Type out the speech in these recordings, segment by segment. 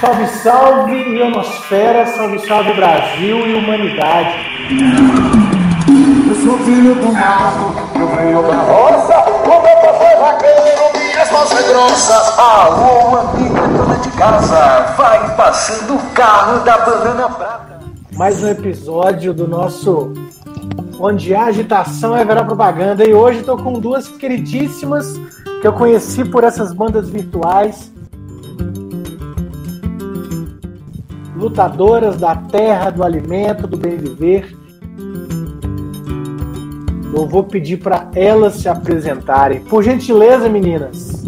Salve, salve, ionosfera, salve, salve, Brasil e humanidade. Eu sou filho do mato, eu venho da roça, o meu papai vaqueiro, minhas mãos é grossa. Alô, amiga dona de casa, vai passando o carro da banana prata. Mais um episódio do nosso Onde há agitação é verá propaganda. E hoje estou com duas queridíssimas que eu conheci por essas bandas virtuais. Lutadoras da terra, do alimento, do bem viver. Eu vou pedir para elas se apresentarem. Por gentileza, meninas.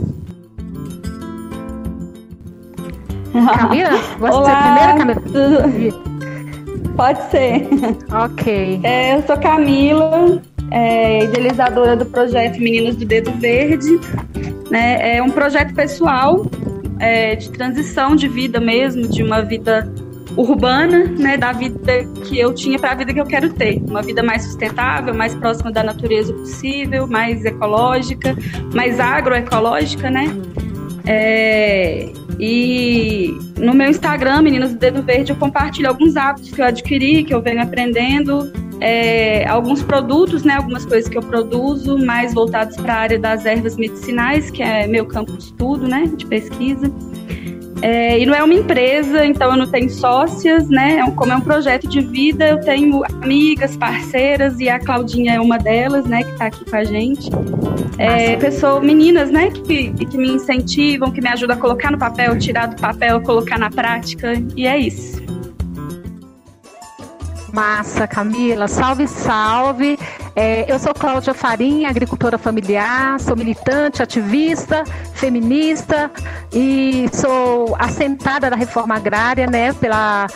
Camila? Você Olá, primeiro, Camila? Pode ser. Ok. É, eu sou Camila, é, idealizadora do projeto Meninos do Dedo Verde. Né? É um projeto pessoal é, de transição de vida mesmo, de uma vida urbana, né, da vida que eu tinha para a vida que eu quero ter, uma vida mais sustentável, mais próxima da natureza possível, mais ecológica, mais agroecológica, né? É, e no meu Instagram, Meninas do Dedo Verde, eu compartilho alguns hábitos que eu adquiri, que eu venho aprendendo, é, alguns produtos, né, algumas coisas que eu produzo, mais voltados para a área das ervas medicinais, que é meu campo de estudo, né, de pesquisa. É, e não é uma empresa, então eu não tenho sócias, né? É como é um projeto de vida, eu tenho amigas, parceiras, e a Claudinha é uma delas, né, que está aqui com a gente. É, pessoas, meninas, né, que, que me incentivam, que me ajudam a colocar no papel, tirar do papel, colocar na prática, e é isso. Massa, Camila. Salve, salve. É, eu sou Cláudia Farinha, agricultora familiar, sou militante, ativista, feminista e sou assentada da reforma agrária, né, pela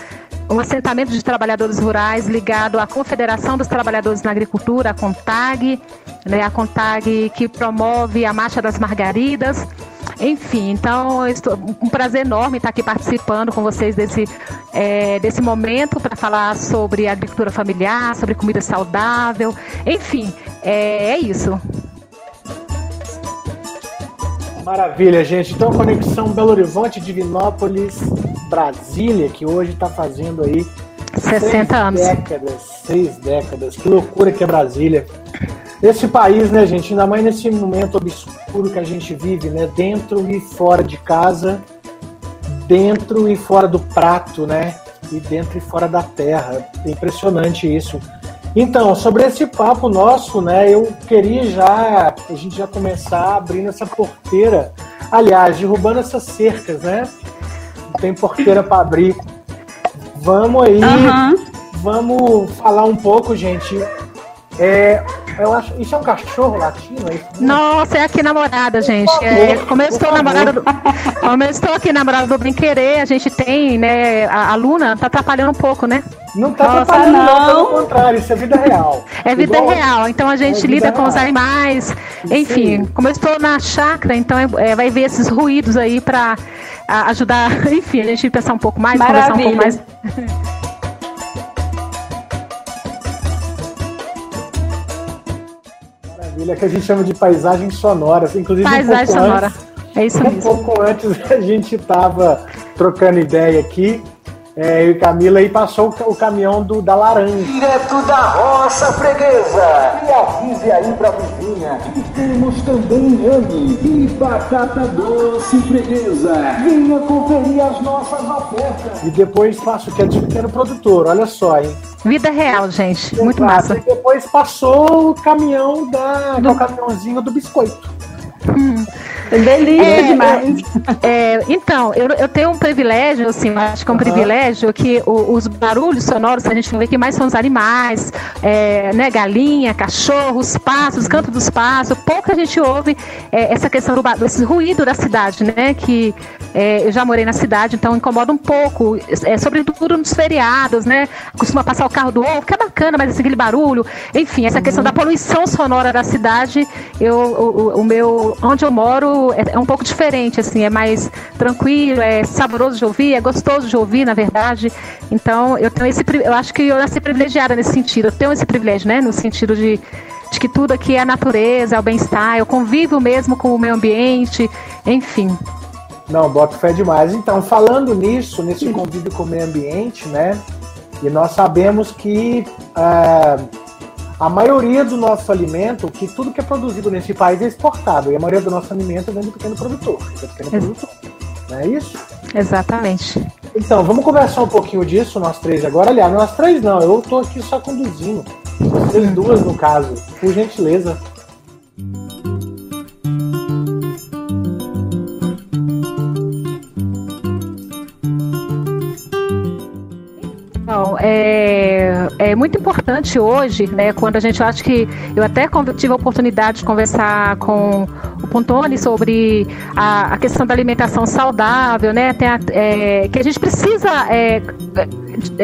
um assentamento de trabalhadores rurais ligado à Confederação dos Trabalhadores na Agricultura, a CONTAG, né, a CONTAG que promove a Marcha das Margaridas. Enfim, então estou, um prazer enorme estar aqui participando com vocês desse, é, desse momento para falar sobre agricultura familiar, sobre comida saudável. Enfim, é, é isso. Maravilha, gente. Então, conexão Belo Horizonte, Divinópolis, Brasília, que hoje está fazendo aí 60 seis anos. décadas, seis décadas. Que loucura que é Brasília. Esse país, né, gente, ainda mais nesse momento obscuro que a gente vive, né, dentro e fora de casa, dentro e fora do prato, né, e dentro e fora da terra. É impressionante isso. Então, sobre esse papo nosso, né, eu queria já, a gente já começar abrindo essa porteira, aliás, derrubando essas cercas, né? Não tem porteira para abrir. Vamos aí, Aham. vamos falar um pouco, gente. É, eu acho, isso é um cachorro latino, é isso? Nossa, é aqui namorada, gente. É, como eu estou favor. namorada do, como eu estou aqui namorada do Bem Querer, a gente tem, né? A, a Luna tá atrapalhando um pouco, né? Não tá Nossa, atrapalhando, não. não. pelo contrário, isso é vida real. É vida Igual- real, então a gente É lida com os real. animais. Enfim, aí. como eu estou na chácara, então é, é, vai ver esses ruídos aí para ajudar, enfim, a gente pensar um pouco mais, conversar um pouco mais. Maravilha. Maravilha, que a gente chama de paisagens sonoras. Inclusive, um Paisagem pouco sonora. antes, É isso Um mesmo. pouco antes a gente estava trocando ideia aqui, é, eu e Camila, e passou o ca- o caminhão do, da laranja. Direto da roça freguesa. E avise aí pra vizinha. que temos também inhame e batata doce freguesa. Venha conferir as nossas ofertas. E depois passa o que é de pequeno produtor, olha só, hein? Vida real, gente. Muito Exato. massa. E depois passou o caminhão da. que é o caminhãozinho do biscoito. Delícia É, demais. É, então, eu, eu tenho um privilégio, assim, acho que é um Aham. privilégio que o- os barulhos sonoros, a gente vê que mais são os animais, é, né, galinha, cachorros, pássaros, canto dos pássaros, pouca gente ouve é, essa questão do desse ruído da cidade, né, que é, eu já morei na cidade, então incomoda um pouco, é, sobretudo nos feriados, né, costuma passar o carro do ovo, que é bacana, mas assim, aquele barulho, enfim, essa questão da poluição sonora da cidade, eu, o- o meu, onde eu moro é, é um pouco diferente, assim, é mais tranquilo, é saboroso de ouvir, é gostoso de ouvir, na verdade. Então, eu tenho esse, eu acho que eu nasci privilegiada nesse sentido. Eu tenho esse privilégio, né, no sentido de, de que tudo aqui é a natureza, é o bem-estar, eu convivo mesmo com o meio ambiente, enfim. Não, boto fé demais. Então, falando nisso, nesse convívio com o meio ambiente, né? E nós sabemos que é, a maioria do nosso alimento, que tudo que é produzido nesse país é exportado. E a maioria do nosso alimento vem do pequeno produtor. Do pequeno produtor. Não é isso? Exatamente. Então, vamos conversar um pouquinho disso, nós três agora. Aliás, nós três não, eu tô aqui só conduzindo. Vocês duas, no caso, por gentileza. Então, é, é muito importante hoje, né, quando a gente acha que eu até tive a oportunidade de conversar com o Pontoni sobre a, a questão da alimentação saudável, né, a, é, que a gente precisa é,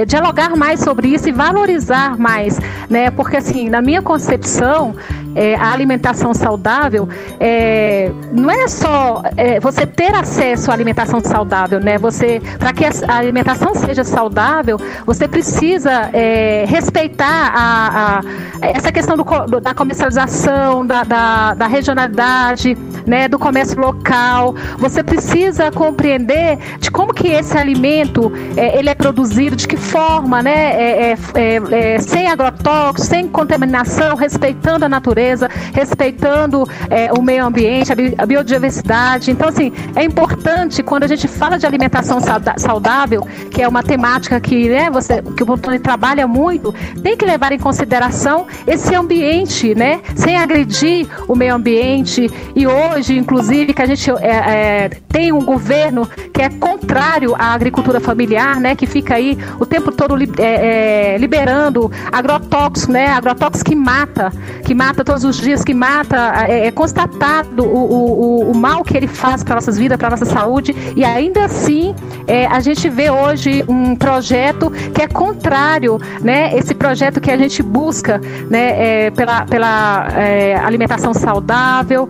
dialogar mais sobre isso e valorizar mais, né, porque assim, na minha concepção, é, a alimentação saudável é, não é só é, você ter acesso à alimentação saudável, né? Você, para que a alimentação seja saudável, você precisa é, respeitar a, a, essa questão do, da comercialização, da, da, da, regionalidade, né? Do comércio local. Você precisa compreender de como que esse alimento é, ele é produzido, de que forma, né? É, sem agrotóxicos, sem contaminação, respeitando a natureza respeitando é, o meio ambiente, a, biodiversidade. Então, assim, é importante quando a gente fala de alimentação saudável, que é uma temática que, né, você, que o Bontoni trabalha muito, tem que levar em consideração esse ambiente, né, sem agredir o meio ambiente. E hoje, inclusive, que a gente é, é, tem um governo que é contrário à agricultura familiar, né, que fica aí o tempo todo é, é, liberando agrotóxicos, né, agrotóxicos que mata, que mata todos os dias, que mata, é, é constatado o, o, o, mal que ele faz para nossas vidas, para nossa saúde, e ainda assim é, a gente vê hoje um projeto que é contrário, né? Esse projeto que a gente busca, né? É, pela, pela é, alimentação saudável.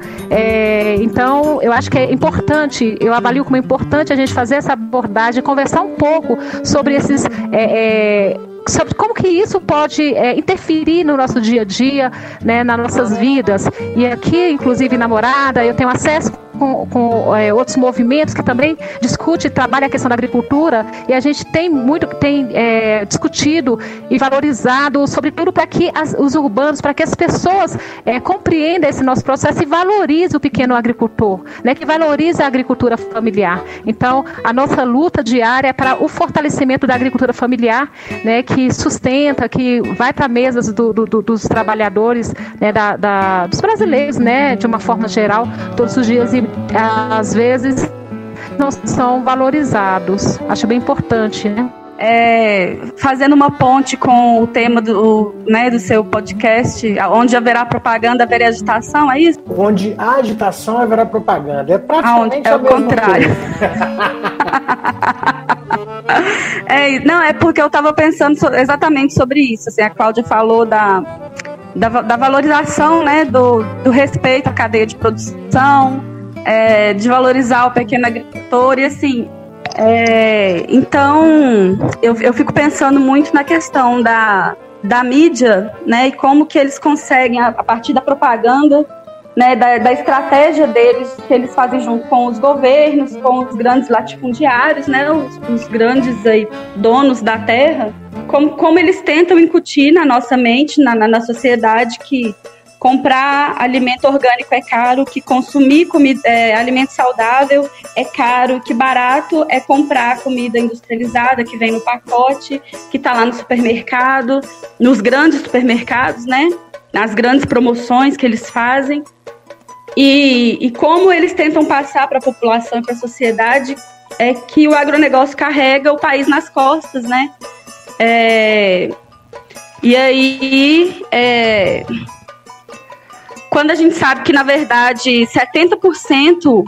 Então, eu acho que é importante, eu avalio como importante a gente fazer essa abordagem, conversar um pouco sobre esses é, sobre como que isso pode é, interferir no nosso dia a dia, né, nas nossas vidas. E aqui, inclusive, namorada, eu tenho acesso com, com é, outros movimentos que também discute e trabalha a questão da agricultura e a gente tem muito tem é, discutido e valorizado, sobretudo para que as, os urbanos, para que as pessoas é, compreendam esse nosso processo e valorizem o pequeno agricultor, né, que valorize a agricultura familiar. Então, a nossa luta diária é para o fortalecimento da agricultura familiar, né, que sustenta, que vai para mesas do, do, do, dos trabalhadores, né, da, da, dos brasileiros, né, de uma forma geral, todos os dias e às vezes não são valorizados. Acho bem importante, né? É, fazendo uma ponte com o tema do, né, do seu podcast, onde haverá propaganda, haverá agitação, é isso? Onde há agitação, haverá propaganda. É praticamente é o contrário. é, não, é porque eu estava pensando exatamente sobre isso. Assim, a Cláudia falou da, da, da valorização né, do, do respeito à cadeia de produção, é, de valorizar o pequeno agricultor e assim. É, então, eu, eu fico pensando muito na questão da, da mídia, né, e como que eles conseguem, a, a partir da propaganda, né, da, da, estratégia deles, que eles fazem junto com os governos, com os grandes latifundiários, né, os, os grandes aí, donos da terra, como, como eles tentam incutir na nossa mente, na, na, na sociedade, que comprar alimento orgânico é caro, que consumir comida, é, alimento saudável é caro, que barato é comprar comida industrializada que vem no pacote, que está lá no supermercado, nos grandes supermercados, né? Nas grandes promoções que eles fazem. E, e como eles tentam passar para a população e para a sociedade é que o agronegócio carrega o país nas costas, né? É, e aí, é, quando a gente sabe que, na verdade, 70%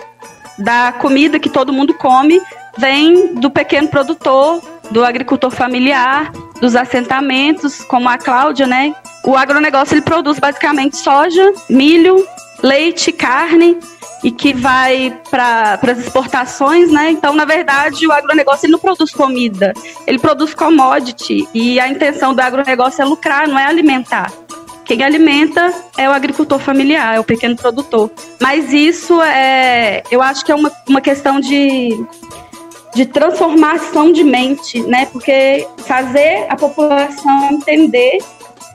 da comida que todo mundo come vem do pequeno produtor, do agricultor familiar, dos assentamentos, como a Cláudia, né? O agronegócio ele produz basicamente soja, milho, leite, carne e que vai para as exportações, né? Então, na verdade, o agronegócio ele não produz comida, ele produz commodity e a intenção do agronegócio é lucrar, não é alimentar quem alimenta é o agricultor familiar, é o pequeno produtor. Mas isso é, eu acho que é uma, uma questão de, de transformação de mente, né? Porque fazer a população entender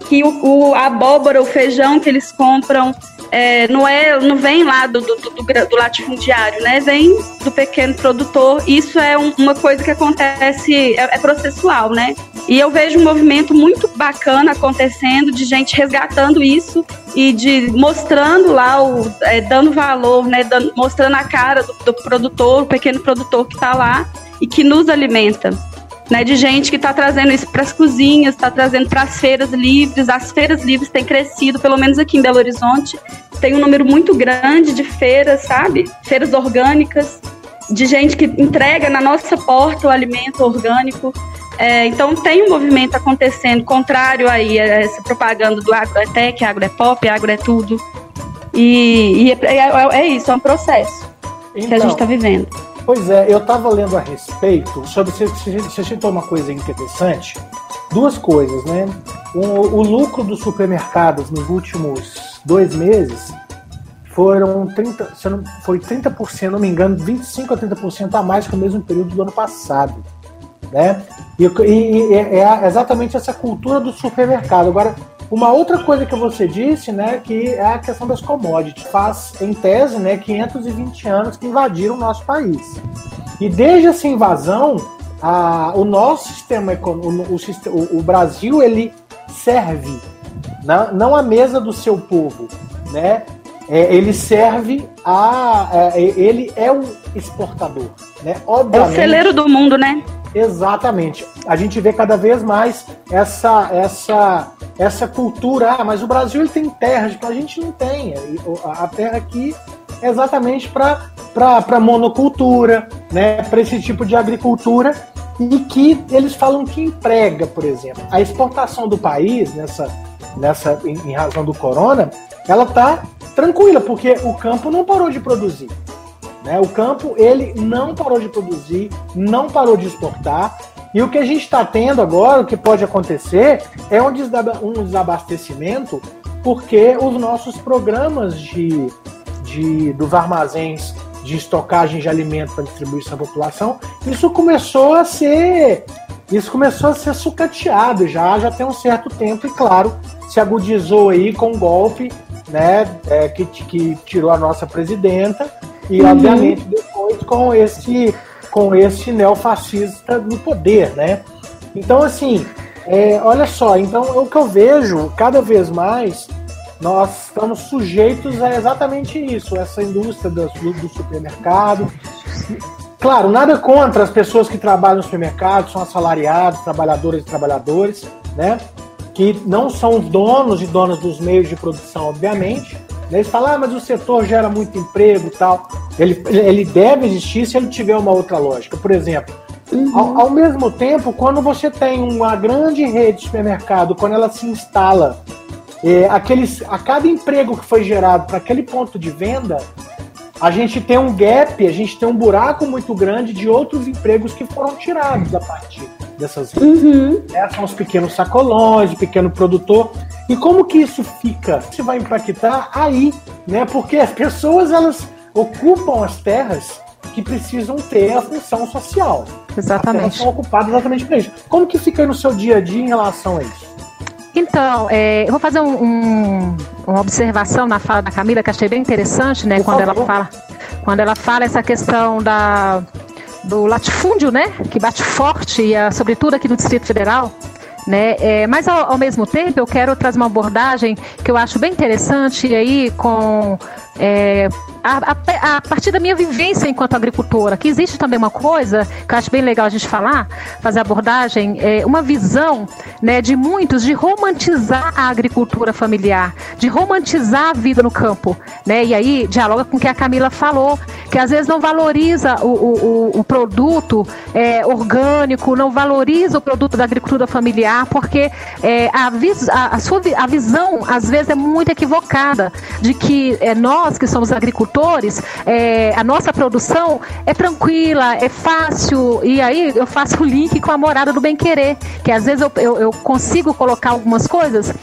que o, o a abóbora, o feijão que eles compram é, não é, não vem lá do, do, do, do, latifundiário, né? Vem do pequeno produtor. Isso é um, uma coisa que acontece, é, é, processual, né? E eu vejo um movimento muito bacana acontecendo de gente resgatando isso e de mostrando lá, o, é, dando valor, né? Dando, mostrando a cara do, do produtor, o pequeno produtor que está lá e que nos alimenta né, de gente que está trazendo isso para as cozinhas, está trazendo para as feiras livres. As feiras livres têm crescido, pelo menos aqui em Belo Horizonte, tem um número muito grande de feiras, sabe? Feiras orgânicas, de gente que entrega na nossa porta o alimento orgânico. É, então tem um movimento acontecendo contrário aí a essa propaganda do agro é tech, agro é pop, agro é tudo. E, e é, é, é, isso, é um processo então, que a gente está então, vivendo. Pois é, eu estava lendo a respeito sobre se você citou uma coisa interessante. Duas coisas, né? O, o, lucro dos supermercados nos últimos dois meses foram 30, foi 30%, se não me engano, 25 a 30% a mais que o mesmo período do ano passado. Né? E, e, e é exatamente essa cultura do supermercado. Agora, uma outra coisa que você disse, né, que é a questão das commodities. Faz, em tese, né, 520 anos que invadiram o nosso país. E desde essa invasão, a, o nosso sistema econômico, o, o, Brasil, ele serve, não, não a mesa do seu povo, né? É, ele serve a. É, ele é o exportador, né? Obviamente, é o celeiro do mundo, né? Exatamente. A gente vê cada vez mais essa essa essa cultura. Ah, mas o Brasil ele tem terras que a gente não tem. A terra aqui é exatamente para monocultura, né? Para esse tipo de agricultura e que eles falam que emprega, por exemplo. A exportação do país nessa nessa em, em razão do corona, ela tá tranquila porque o campo não parou de produzir. Né? O campo ele não parou de produzir, não parou de exportar. E o que a gente está tendo agora, o que pode acontecer, é um desabastecimento, porque os nossos programas de, de dos armazéns de estocagem de alimento para distribuição à população, isso começou a ser isso começou a ser sucateado já, já tem um certo tempo, e claro, se agudizou aí com o golpe né, é, que, que tirou a nossa presidenta, e, uhum. obviamente, depois com esse, com esse neofascista no poder, né? Então, assim, é, olha só, então o que eu vejo cada vez mais, nós estamos sujeitos a exatamente isso, essa indústria do, do supermercado. Claro, nada contra as pessoas que trabalham no supermercado, são assalariados, trabalhadoras e trabalhadores, né? Que não são os donos e donas dos meios de produção, obviamente, eles falam, ah, mas o setor gera muito emprego e tal. Ele, ele deve existir se ele tiver uma outra lógica. Por exemplo, uhum. ao, ao, mesmo tempo, quando você tem uma grande rede de supermercado, quando ela se instala, é, aqueles, a cada emprego que foi gerado para aquele ponto de venda, a gente tem um gap, a gente tem um buraco muito grande de outros empregos que foram tirados a partir dessas uhum. é, são os pequenos sacolões, o pequeno produtor. E como que isso fica? Isso vai impactar aí, né? Porque as pessoas elas ocupam as terras que precisam ter a função social. Exatamente. As são ocupadas exatamente para isso. Como que fica aí no seu dia a dia em relação a isso? Então, é, eu vou fazer um, um, uma observação na fala da Camila que achei bem interessante, né? Por quando favor. ela fala, quando ela fala essa questão da do latifúndio, né? Que bate forte, e, uh, sobretudo aqui no Distrito Federal. Né? É, mas ao, ao, mesmo tempo eu quero trazer uma abordagem que eu acho bem interessante aí com é, a, a, a, partir da minha vivência enquanto agricultora, que existe também uma coisa que eu acho bem legal a gente falar, fazer abordagem, é, uma visão né, de muitos de romantizar a agricultura familiar, de romantizar a vida no campo. Né? E aí dialoga com o que a Camila falou, que às vezes não valoriza o, o, o produto é, orgânico, não valoriza o produto da agricultura familiar, porque é, a, vis, a, a, sua, a visão às vezes é muito equivocada de que é, nós nós que somos agricultores, é, a nossa produção é tranquila, é fácil, e aí eu faço o link com a morada do bem-querer, que às vezes eu, eu, eu, consigo colocar algumas coisas,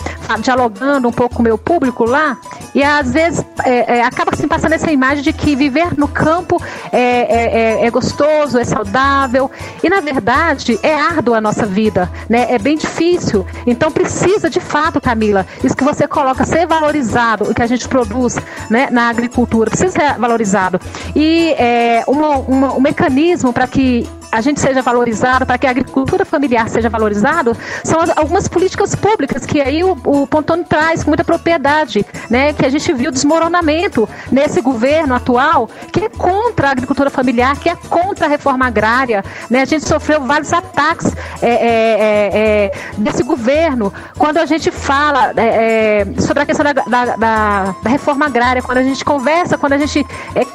dialogando um pouco com o meu público lá, e às vezes é, é, acaba assim, passando essa imagem de que viver no campo é, é, é, é gostoso, é saudável, e na verdade é árdua a nossa vida, né? é bem difícil, então precisa de fato, Camila, isso que você coloca, ser valorizado, o que a gente produz né, na agricultura, precisa ser valorizado. E é, uma, uma, um mecanismo para que a gente seja valorizado, para que a agricultura familiar seja valorizado, são algumas políticas públicas que aí o, o traz com muita propriedade, né? Que a gente viu desmoronamento nesse governo atual, que é contra a agricultura familiar, que é contra a reforma agrária, né? A gente sofreu vários ataques é, é, é, é desse governo quando a gente fala é, é, sobre a questão da, da, da, da, reforma agrária, quando a gente conversa, quando a gente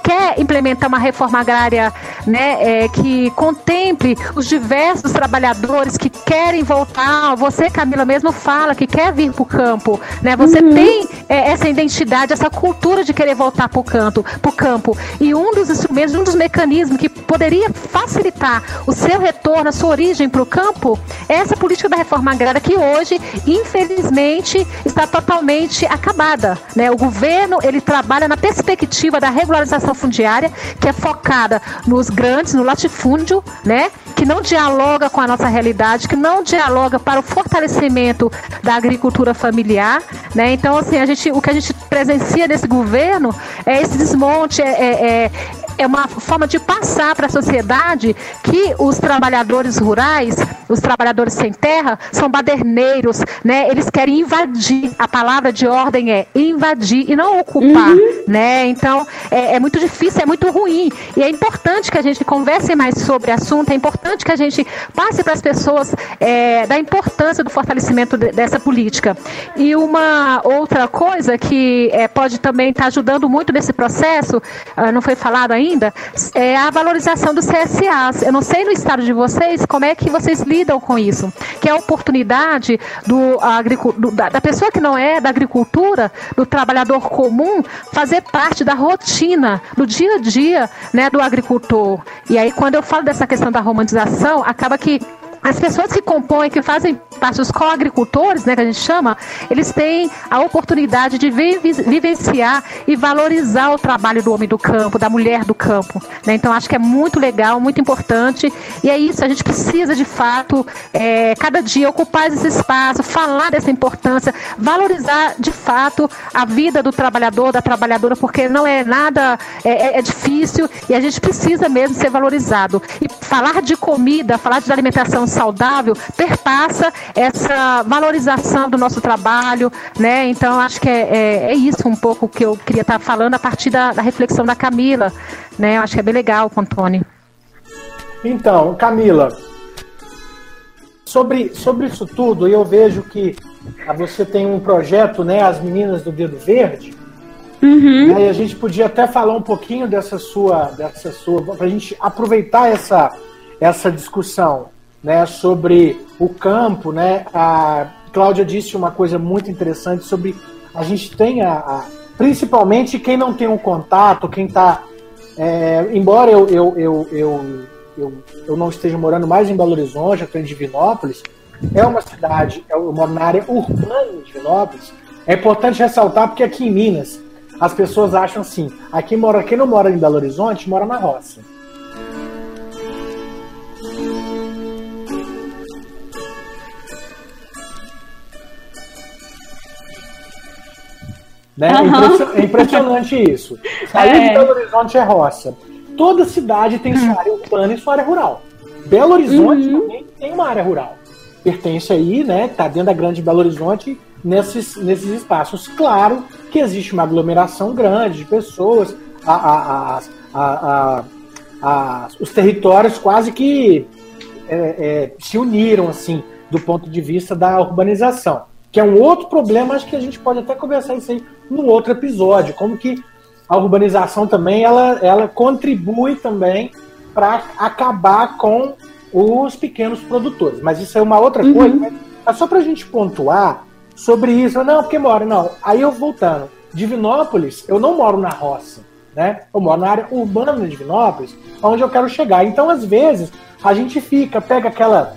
quer implementar uma reforma agrária, né? que contém contemple os diversos trabalhadores que querem voltar. Você, Camila, mesmo fala que quer vir para o campo, né? Você uhum. tem é, essa identidade, essa cultura de querer voltar para o campo. E um dos instrumentos, um dos mecanismos que poderia facilitar o seu retorno, a sua origem para o campo, é essa política da reforma agrária que hoje, infelizmente, está totalmente acabada. Né? O governo ele trabalha na perspectiva da regularização fundiária, que é focada nos grandes, no latifúndio, né? Que não dialoga com a nossa realidade, que não dialoga para o fortalecimento da agricultura familiar, né? Então, assim, a gente, o que a gente presencia nesse governo é esse desmonte, é, é, é é uma forma de passar para a sociedade que os trabalhadores rurais, os trabalhadores sem terra, são baderneiros, né? Eles querem invadir. A palavra de ordem é invadir e não ocupar, uhum. né? Então é, é, muito difícil, é muito ruim e é importante que a gente converse mais sobre o assunto. É importante que a gente passe para as pessoas é, da importância do fortalecimento de, dessa política. E uma outra coisa que é, pode também estar tá ajudando muito nesse processo, uh, não foi falado ainda ainda, é a valorização dos CSAs. Eu não sei no estado de vocês como é que vocês lidam com isso, que é a oportunidade do, do, da, da pessoa que não é da agricultura, do trabalhador comum, fazer parte da rotina, do dia a dia né, do agricultor. E aí, quando eu falo dessa questão da romantização, acaba que as pessoas que compõem, que fazem parte dos co-agricultores, né, que a gente chama, eles têm a oportunidade de vivenciar e valorizar o trabalho do homem do campo, da mulher do campo. Né? Então, acho que é muito legal, muito importante. E é isso, a gente precisa, de fato, é, cada dia ocupar esse espaço, falar dessa importância, valorizar, de fato, a vida do trabalhador, da trabalhadora, porque não é nada, é, é, é difícil e a gente precisa mesmo ser valorizado. E falar de comida, falar de alimentação saudável perpassa essa valorização do nosso trabalho, né? Então acho que é, é, é isso um pouco que eu queria estar falando a partir da, da reflexão da Camila, né? Eu acho que é bem legal, Antônio. Então, Camila, sobre, sobre isso tudo, eu vejo que você tem um projeto, né? As meninas do Dedo Verde. Uhum. Né, e a gente podia até falar um pouquinho dessa sua, dessa sua, para a gente aproveitar essa, essa discussão né, sobre o campo, né? A Cláudia disse uma coisa muito interessante sobre a gente tem a, a principalmente quem não tem um contato, quem está é, embora eu, eu, eu, eu, eu, eu não esteja morando mais em Belo Horizonte, eu estou em Divinópolis, é uma cidade, eu moro na área urbana de Divinópolis. É importante ressaltar porque aqui em Minas as pessoas acham assim, aqui mora quem não mora em Belo Horizonte mora na roça. Né? Uhum. É impressionante isso. Sair é. de Belo Horizonte é roça. Toda cidade tem sua área urbana e sua área rural. Belo Horizonte uhum. também tem uma área rural. Pertence aí, né? Tá dentro da grande Belo Horizonte nesses, nesses espaços. Claro que existe uma aglomeração grande de pessoas, a, a, a, a os territórios quase que é, é, se uniram assim do ponto de vista da urbanização que é um outro problema, acho que a gente pode até conversar isso aí no outro episódio, como que a urbanização também ela, ela contribui também para acabar com os pequenos produtores. Mas isso é uma outra uhum. coisa, é só para a gente pontuar sobre isso. Não, porque mora, não. Aí eu voltando. Divinópolis, eu não moro na roça, né? Eu moro na área urbana de Divinópolis, onde eu quero chegar. Então, às vezes, a gente fica, pega aquela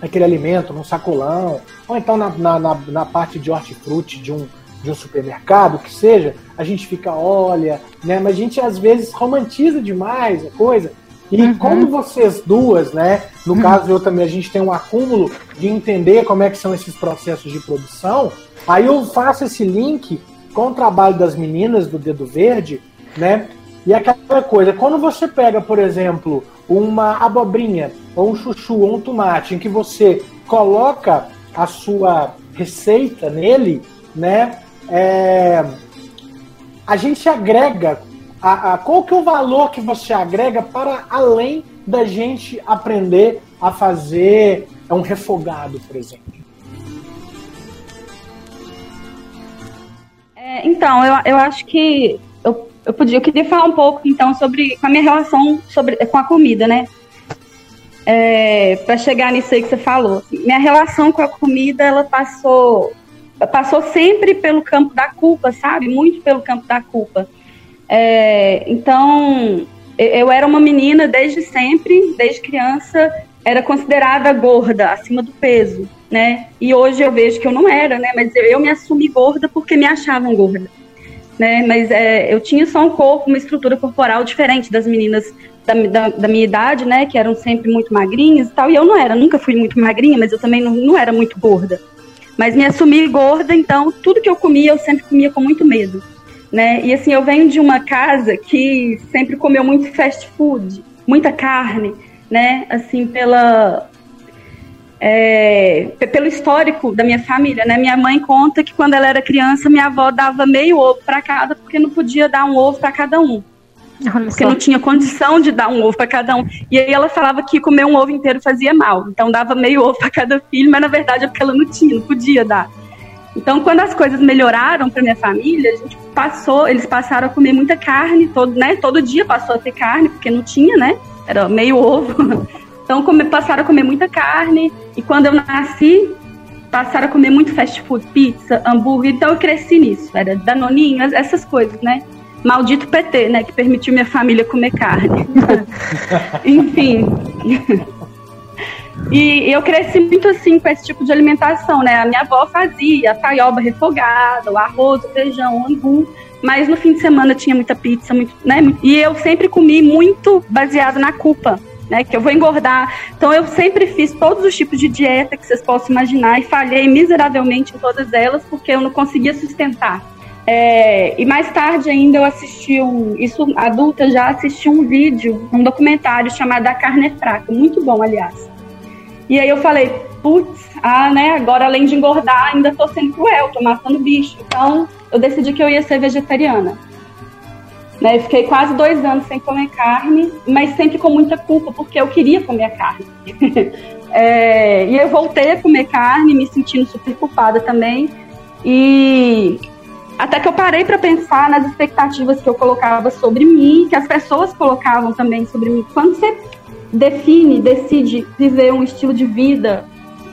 aquele alimento num sacolão, ou então na, na, na, na parte de hortifruti de um, de um supermercado, que seja, a gente fica, olha, né? Mas a gente às vezes romantiza demais a coisa. E uhum. como vocês duas, né? No uhum. caso eu também, a gente tem um acúmulo de entender como é que são esses processos de produção. Aí eu faço esse link com o trabalho das meninas do Dedo Verde, né? E aquela coisa, quando você pega, por exemplo, uma abobrinha, ou um chuchu, ou um tomate, em que você coloca a sua receita nele, né? É, a gente agrega a, a, qual que é o valor que você agrega para além da gente aprender a fazer um refogado, por exemplo? É, então, eu, eu acho que eu, eu podia, eu queria falar um pouco então sobre a minha relação sobre, com a comida, né? É, para chegar nisso aí que você falou. Minha relação com a comida, ela passou passou sempre pelo campo da culpa, sabe? Muito pelo campo da culpa. É, então, eu era uma menina desde sempre, desde criança, era considerada gorda, acima do peso, né? E hoje eu vejo que eu não era, né? Mas eu, eu me assumi gorda porque me achavam gorda, né? Mas é, eu tinha só um corpo, uma estrutura corporal diferente das meninas da, da, da, minha idade, né? Que eram sempre muito magrinhas e tal. E eu não era, nunca fui muito magrinha, mas eu também não, não era muito gorda. Mas me assumi gorda, então tudo que eu comia, eu sempre comia com muito medo. Né? E assim, eu venho de uma casa que sempre comeu muito fast food, muita carne, né? Assim, pela é, pelo histórico da minha família, né? Minha mãe conta que quando ela era criança, minha avó dava meio ovo para cada, porque não podia dar um ovo para cada um. Porque não tinha condição de dar um ovo para cada um. E aí ela falava que comer um ovo inteiro fazia mal. Então dava meio ovo para cada filho, mas na verdade é porque ela não tinha, não podia dar. Então, quando as coisas melhoraram para minha família, a gente passou, eles passaram a comer muita carne, todo, né? Todo dia passou a ter carne, porque não tinha, né? Era meio ovo. Então, come, passaram a comer muita carne. E quando eu nasci, passaram a comer muito fast food, pizza, hambúrguer. Então, eu cresci nisso. Era danoninho, essas coisas, né? Maldito PT, né? Que permitiu minha família comer carne. Enfim. E eu cresci muito assim com esse tipo de alimentação, né? A minha avó fazia a taioba refogada, o arroz, o feijão, o angu, mas no fim de semana tinha muita pizza, muito, né? E eu sempre comi muito baseado na culpa, né? Que eu vou engordar. Então eu sempre fiz todos os tipos de dieta que vocês possam imaginar e falhei miseravelmente em todas elas porque eu não conseguia sustentar. É, e mais tarde ainda eu assisti um, isso adulta já assisti um vídeo, um documentário chamado A Carne é Fraca, muito bom, aliás. E aí eu falei, putz, ah, né, agora além de engordar, ainda tô sendo cruel, tô matando bicho. Então, eu decidi que eu ia ser vegetariana. Né, eu fiquei quase dois anos sem comer carne, mas sempre com muita culpa, porque eu queria comer carne. é, e eu voltei a comer carne, me sentindo super culpada também. E até que eu parei para pensar nas expectativas que eu colocava sobre mim, que as pessoas colocavam também sobre mim. Quando você define, decide viver um estilo de vida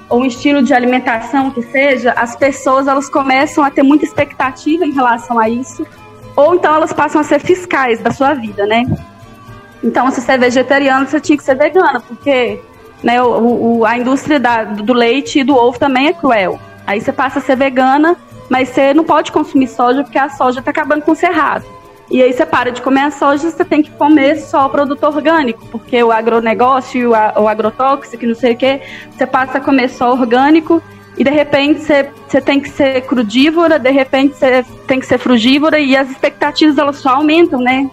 ou um estilo de alimentação que seja, as pessoas elas começam a ter muita expectativa em relação a isso, ou então elas passam a ser fiscais da sua vida, né? Então, se você é vegetariano, você tinha que ser vegana, porque né, o, o, a indústria da, do leite e do ovo também é cruel. Aí você passa a ser vegana, mas você não pode consumir soja porque a soja está acabando com o cerrado. E aí você para de comer a soja, você tem que comer só produto orgânico, porque o agronegócio, o agrotóxico, não sei o que, você passa a comer só orgânico e de repente você, você tem que ser crudívora, de repente você tem que ser frugívora e as expectativas elas só aumentam, né?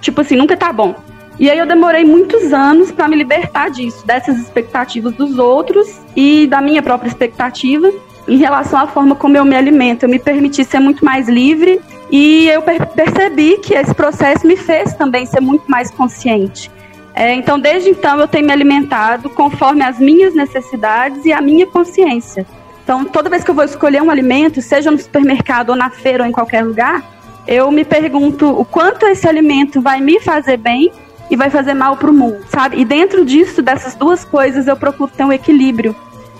Tipo assim, nunca tá bom. E aí eu demorei muitos anos para me libertar disso, dessas expectativas dos outros e da minha própria expectativa em relação à forma como eu me alimento. Eu me permiti ser muito mais livre e eu percebi que esse processo me fez também ser muito mais consciente. É, então, desde então, eu tenho me alimentado conforme as minhas necessidades e a minha consciência. Então, toda vez que eu vou escolher um alimento, seja no supermercado ou na feira ou em qualquer lugar, eu me pergunto o quanto esse alimento vai me fazer bem e vai fazer mal para o mundo, sabe? E dentro disso, dessas duas coisas, eu procuro ter um equilíbrio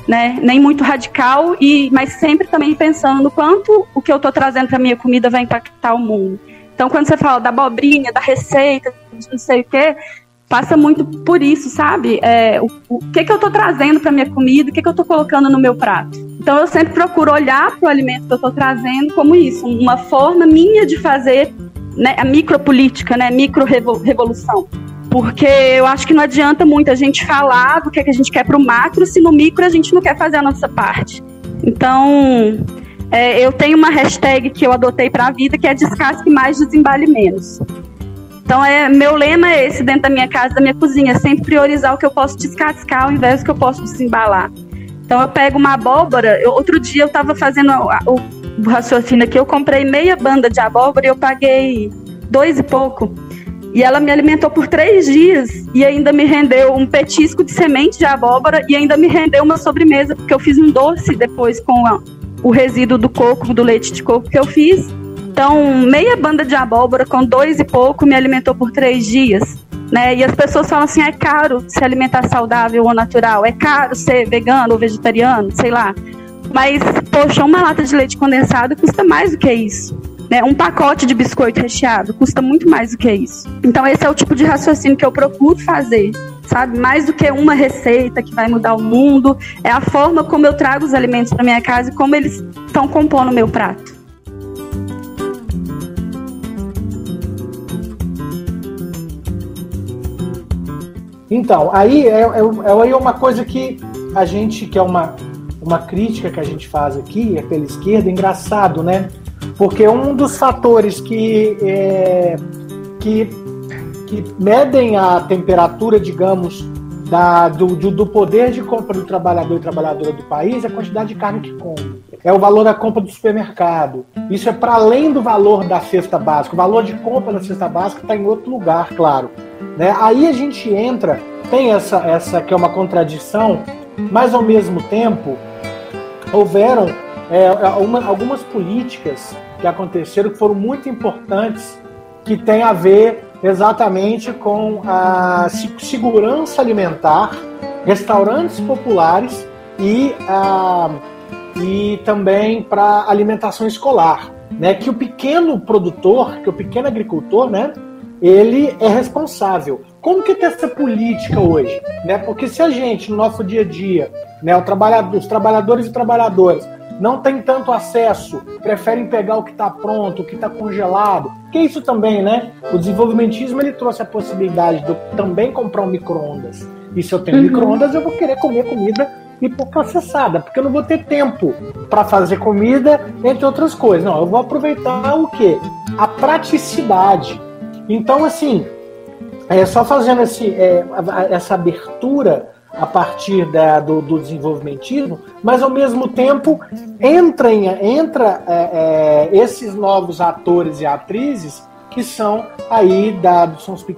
né? Nem muito radical e mas sempre também pensando quanto o que eu estou trazendo para minha comida vai impactar o mundo. Então, quando você fala da abobrinha, da receita, de não sei o quê, passa muito por isso, sabe? É, o, o que, que eu estou trazendo para minha comida, o que, que eu estou colocando no meu prato. Então, eu sempre procuro olhar para o alimento que eu estou trazendo como isso, uma forma minha de fazer né, a micropolítica, né, micro-revolução. Porque eu acho que não adianta muito a gente falar do que, é que a gente quer para o macro se no micro a gente não quer fazer a nossa parte. Então, é, eu tenho uma hashtag que eu adotei para a vida que é descasque mais, desembale menos. Então, é, meu lema é esse dentro da minha casa, da minha cozinha, é sempre priorizar o que eu posso descascar ao invés do que eu posso desembalar. Então, eu pego uma abóbora. Eu, outro dia eu estava fazendo o, o raciocínio aqui, eu comprei meia banda de abóbora e eu paguei dois e pouco. E ela me alimentou por três dias e ainda me rendeu um petisco de semente de abóbora e ainda me rendeu uma sobremesa, porque eu fiz um doce depois com a, o resíduo do coco, do leite de coco que eu fiz. Então, meia banda de abóbora com dois e pouco me alimentou por três dias. Né? E as pessoas falam assim: é caro se alimentar saudável ou natural, é caro ser vegano ou vegetariano, sei lá. Mas, poxa, uma lata de leite condensado custa mais do que isso. Né? Um pacote de biscoito recheado custa muito mais do que isso. Então, esse é o tipo de raciocínio que eu procuro fazer sabe? Mais do que uma receita que vai mudar o mundo, é a forma como eu trago os alimentos para minha casa e como eles estão compondo o meu prato. Então, aí é, é, é, uma coisa que a gente, que é uma, uma crítica que a gente faz aqui, é pela esquerda, engraçado, né? Porque um dos fatores que, é, que que medem a temperatura, digamos, da, do, do, poder de compra do trabalhador e trabalhadora do país é a quantidade de carne que come. É o valor da compra do supermercado. Isso é para além do valor da cesta básica. O valor de compra da cesta básica está em outro lugar, claro. Né? Aí a gente entra, tem essa, essa que é uma contradição, mas ao mesmo tempo houveram é, uma, algumas políticas que aconteceram que foram muito importantes, que têm a ver exatamente com a segurança alimentar, restaurantes populares e, a, e também para alimentação escolar. Né, que o pequeno produtor, que o pequeno agricultor, né, ele é responsável. Como que tem essa política hoje? Né? Porque se a gente, no nosso dia a dia, né, trabalhador, os trabalhadores e trabalhadoras, não tem tanto acesso, preferem pegar o que está pronto, o que está congelado. Que isso também, né? O desenvolvimentismo ele trouxe a possibilidade de eu também comprar um micro-ondas. E se eu tenho uhum. micro-ondas, eu vou querer comer comida processada, porque eu não vou ter tempo para fazer comida, entre outras coisas. Não, eu vou aproveitar o quê? A praticidade. Então, assim, é só fazendo esse, é, essa abertura a partir da, do, do, desenvolvimentismo, mas ao mesmo tempo entra, entra é, é, esses novos atores e atrizes que são aí da,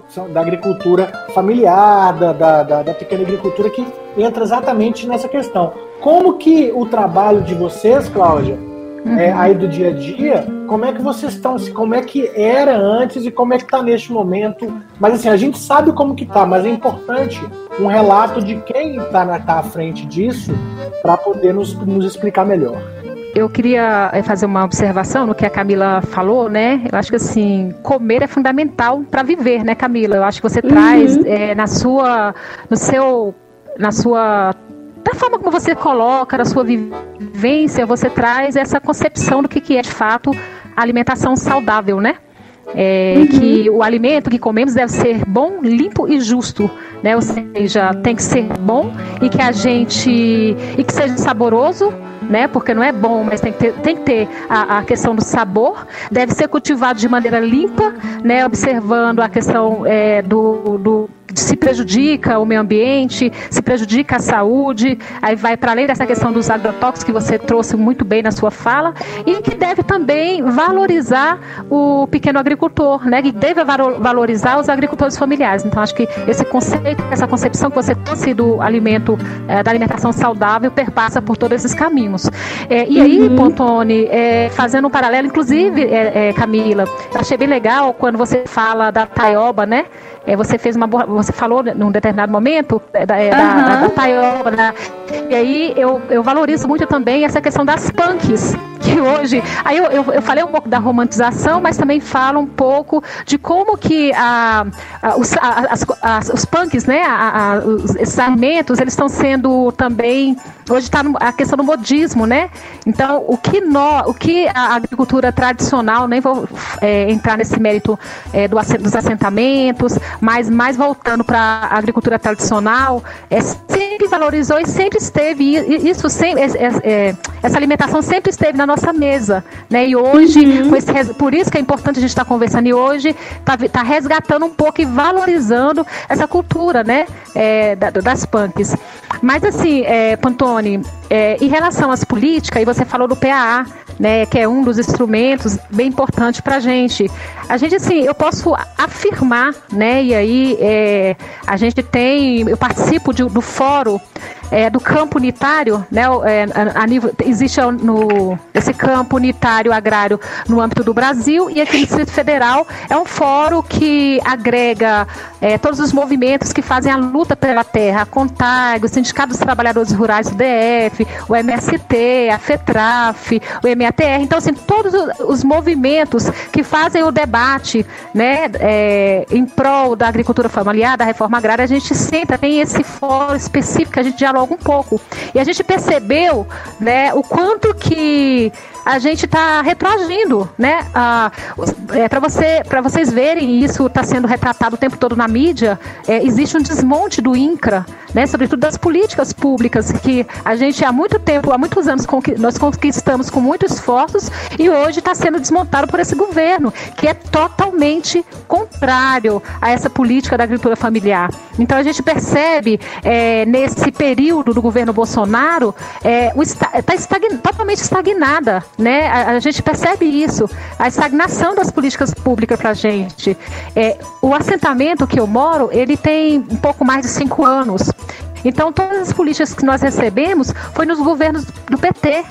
são, da agricultura familiar, da, da, da pequena agricultura, que entra exatamente nessa questão. Como que o trabalho de vocês, Cláudia, uhum. é, aí do dia a dia, como é que vocês estão, como é que era antes e como é que está neste momento. Mas assim, a gente sabe como que está, mas é importante um relato de quem está tá à frente disso para poder nos, nos explicar melhor eu queria eh, fazer uma observação no que a Camila falou, né? Eu acho que assim, comer é fundamental para viver, né, Camila? Eu acho que você uhum. traz é, na sua, no seu, na sua da forma como você coloca, na sua vivência, você traz essa concepção do que, que é de fato alimentação saudável, né? É, uhum. que o alimento que comemos deve ser bom, limpo e justo, né? Ou seja, tem que ser bom e que a gente e que seja saboroso, né? Porque não é bom, mas tem que ter, tem que ter a, a questão do sabor. Deve ser cultivado de maneira limpa, né? Observando a questão é, do, do se prejudica o meio ambiente, se prejudica a saúde, aí vai para além dessa questão dos agrotóxicos que você trouxe muito bem na sua fala, e que deve também valorizar o pequeno agricultor, né? Que deve valorizar os agricultores familiares. Então, acho que esse conceito, essa concepção que você trouxe do alimento, é, da alimentação saudável, perpassa por todos esses caminhos. É, e aí, uhum. Pontone, é, fazendo um paralelo, inclusive, é, é, Camila, achei bem legal quando você fala da taioba, né? É, você fez uma você falou num determinado momento é, da, uhum. da, da, da taioba, da, E aí eu, eu valorizo muito também essa questão das punks, que hoje. Aí eu, eu, eu, falei um pouco da romantização, mas também falo um pouco de como que a, a, os, a, as, os punks, né, os, esses eles estão sendo também. Hoje está a questão do modismo, né? Então, o que, nó, o que a agricultura tradicional, nem vou é, entrar nesse mérito é, do, dos assentamentos, mas mais voltando para a agricultura tradicional, é, sempre valorizou e sempre esteve, isso sempre, é, essa alimentação sempre esteve na nossa mesa, né? E hoje, uhum. esse, por isso que é importante a gente estar tá conversando e hoje está tá resgatando um pouco e valorizando essa cultura, né? É, das punks. Mas assim, é, Pantone, é, em relação às políticas, e você falou do PAA, né, que é um dos instrumentos bem importante para a gente. A gente, assim, eu posso afirmar, né, e aí é, a gente tem, eu participo de, do fórum é, do campo unitário, né, é, a, a nível, existe no, esse campo unitário agrário no âmbito do Brasil e aqui no Distrito Federal. É um fórum que agrega é, todos os movimentos que fazem a luta pela terra, a CONTAG, o Sindicato dos Trabalhadores Rurais do DF, o MST, a FETRAF, o MATR, então assim, todos os movimentos que fazem o debate né, é, em prol da agricultura familiar, da reforma agrária, a gente sempre tem esse fórum específico que a gente dialoga logo um pouco. E a gente percebeu né, o quanto que a gente está retroagindo, né? Ah, é, para você, vocês verem, isso está sendo retratado o tempo todo na mídia, é, existe um desmonte do INCRA, né? Sobretudo das políticas públicas que a gente há muito tempo, há muitos anos nós conquistamos com muitos esforços e hoje está sendo desmontado por esse governo, que é totalmente contrário a essa política da agricultura familiar. Então a gente percebe é, nesse período do governo Bolsonaro é, está estagn, totalmente estagnada né? A, a, gente percebe isso, a estagnação das políticas públicas para a gente. É, o assentamento que eu moro, ele tem um pouco mais de cinco anos. Então, todas as políticas que nós recebemos foi nos governos do PT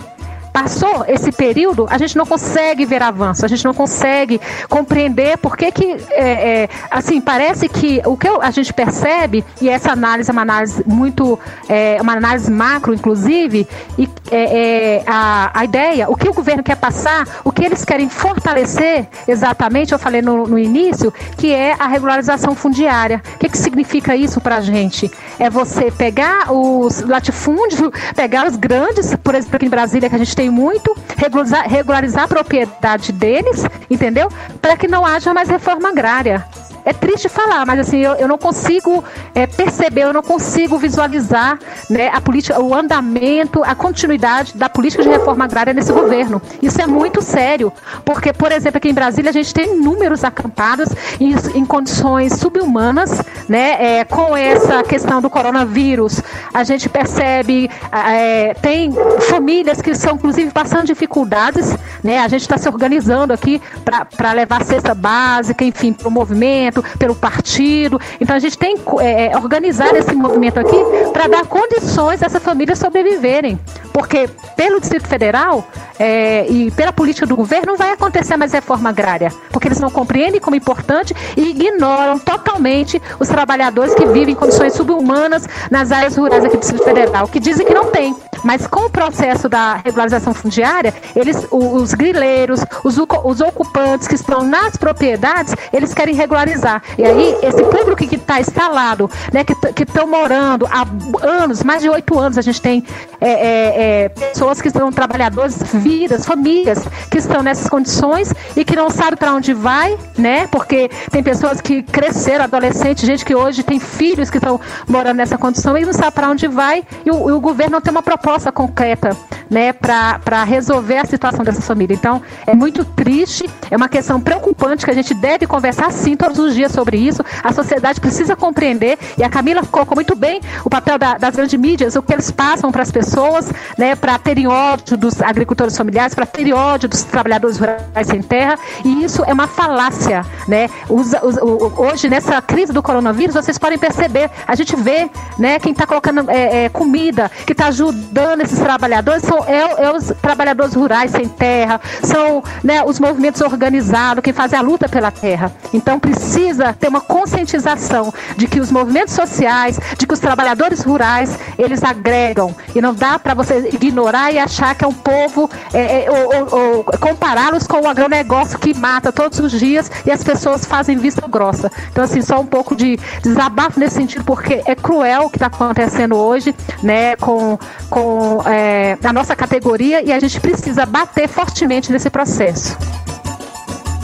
passou esse período, a gente não consegue ver avanço, a gente não consegue compreender por que que, é, é, assim, parece que o que a gente percebe, e essa análise é uma análise muito, é, uma análise macro, inclusive, e é, é, a, a ideia, o que o governo quer passar, o que eles querem fortalecer, exatamente, eu falei no, no início, que é a regularização fundiária. O que, que significa isso para a gente? É você pegar os latifúndios, pegar os grandes, por exemplo, aqui em Brasília, que a gente tem muito, regularizar, regularizar a propriedade deles, entendeu? Para que não haja mais reforma agrária é triste falar, mas assim, eu, eu não consigo é, perceber, eu não consigo visualizar né, a política, o andamento, a continuidade da política de reforma agrária nesse governo. Isso é muito sério, porque, por exemplo, aqui em Brasília a gente tem inúmeros acampados em, em condições subhumanas, né, é, com essa questão do coronavírus. A gente percebe, é, tem famílias que estão, inclusive, passando dificuldades, né, a gente está se organizando aqui para levar cesta básica, enfim, para o movimento pelo partido. Então a gente tem que é, é, organizar esse movimento aqui para dar condições a essa família sobreviverem. Porque pelo Distrito Federal é, e pela política do governo não vai acontecer mais reforma agrária. Porque eles não compreendem como importante e ignoram totalmente os trabalhadores que vivem em condições subhumanas nas áreas rurais aqui do Distrito Federal, que dizem que não tem. Mas com o processo da regularização fundiária, eles, os grileiros, os, os ocupantes que estão nas propriedades, eles querem regularizar. E aí, esse público que está instalado, né, que estão morando há anos, mais de oito anos, a gente tem é, é, é, pessoas que são trabalhadores, vidas, famílias que estão nessas condições e que não sabem para onde vai, né? Porque tem pessoas que cresceram, adolescentes, gente que hoje tem filhos que estão morando nessa condição e não sabe para onde vai e o, e o governo não tem uma proposta concreta né, para resolver a situação dessa família. Então, é muito triste, é uma questão preocupante que a gente deve conversar sim todos os dias sobre isso. A sociedade precisa compreender, e a Camila colocou muito bem o papel da, das grandes mídias, o que eles passam para as pessoas, né, para terem ódio dos agricultores familiares, para terem ódio dos trabalhadores rurais sem terra, e isso é uma falácia. Né? Os, os, hoje, nessa crise do coronavírus, vocês podem perceber, a gente vê né, quem está colocando é, é, comida, que está ajudando esses trabalhadores são é, é, os trabalhadores rurais sem terra, são né, os movimentos organizados que fazem a luta pela terra. Então precisa ter uma conscientização de que os movimentos sociais, de que os trabalhadores rurais, eles agregam. E não dá para você ignorar e achar que é um povo, é, é, ou, ou, compará-los com o agronegócio que mata todos os dias e as pessoas fazem vista grossa. Então, assim, só um pouco de desabafo nesse sentido, porque é cruel o que está acontecendo hoje, né, com, com é, a nossa categoria e a gente precisa bater fortemente nesse processo.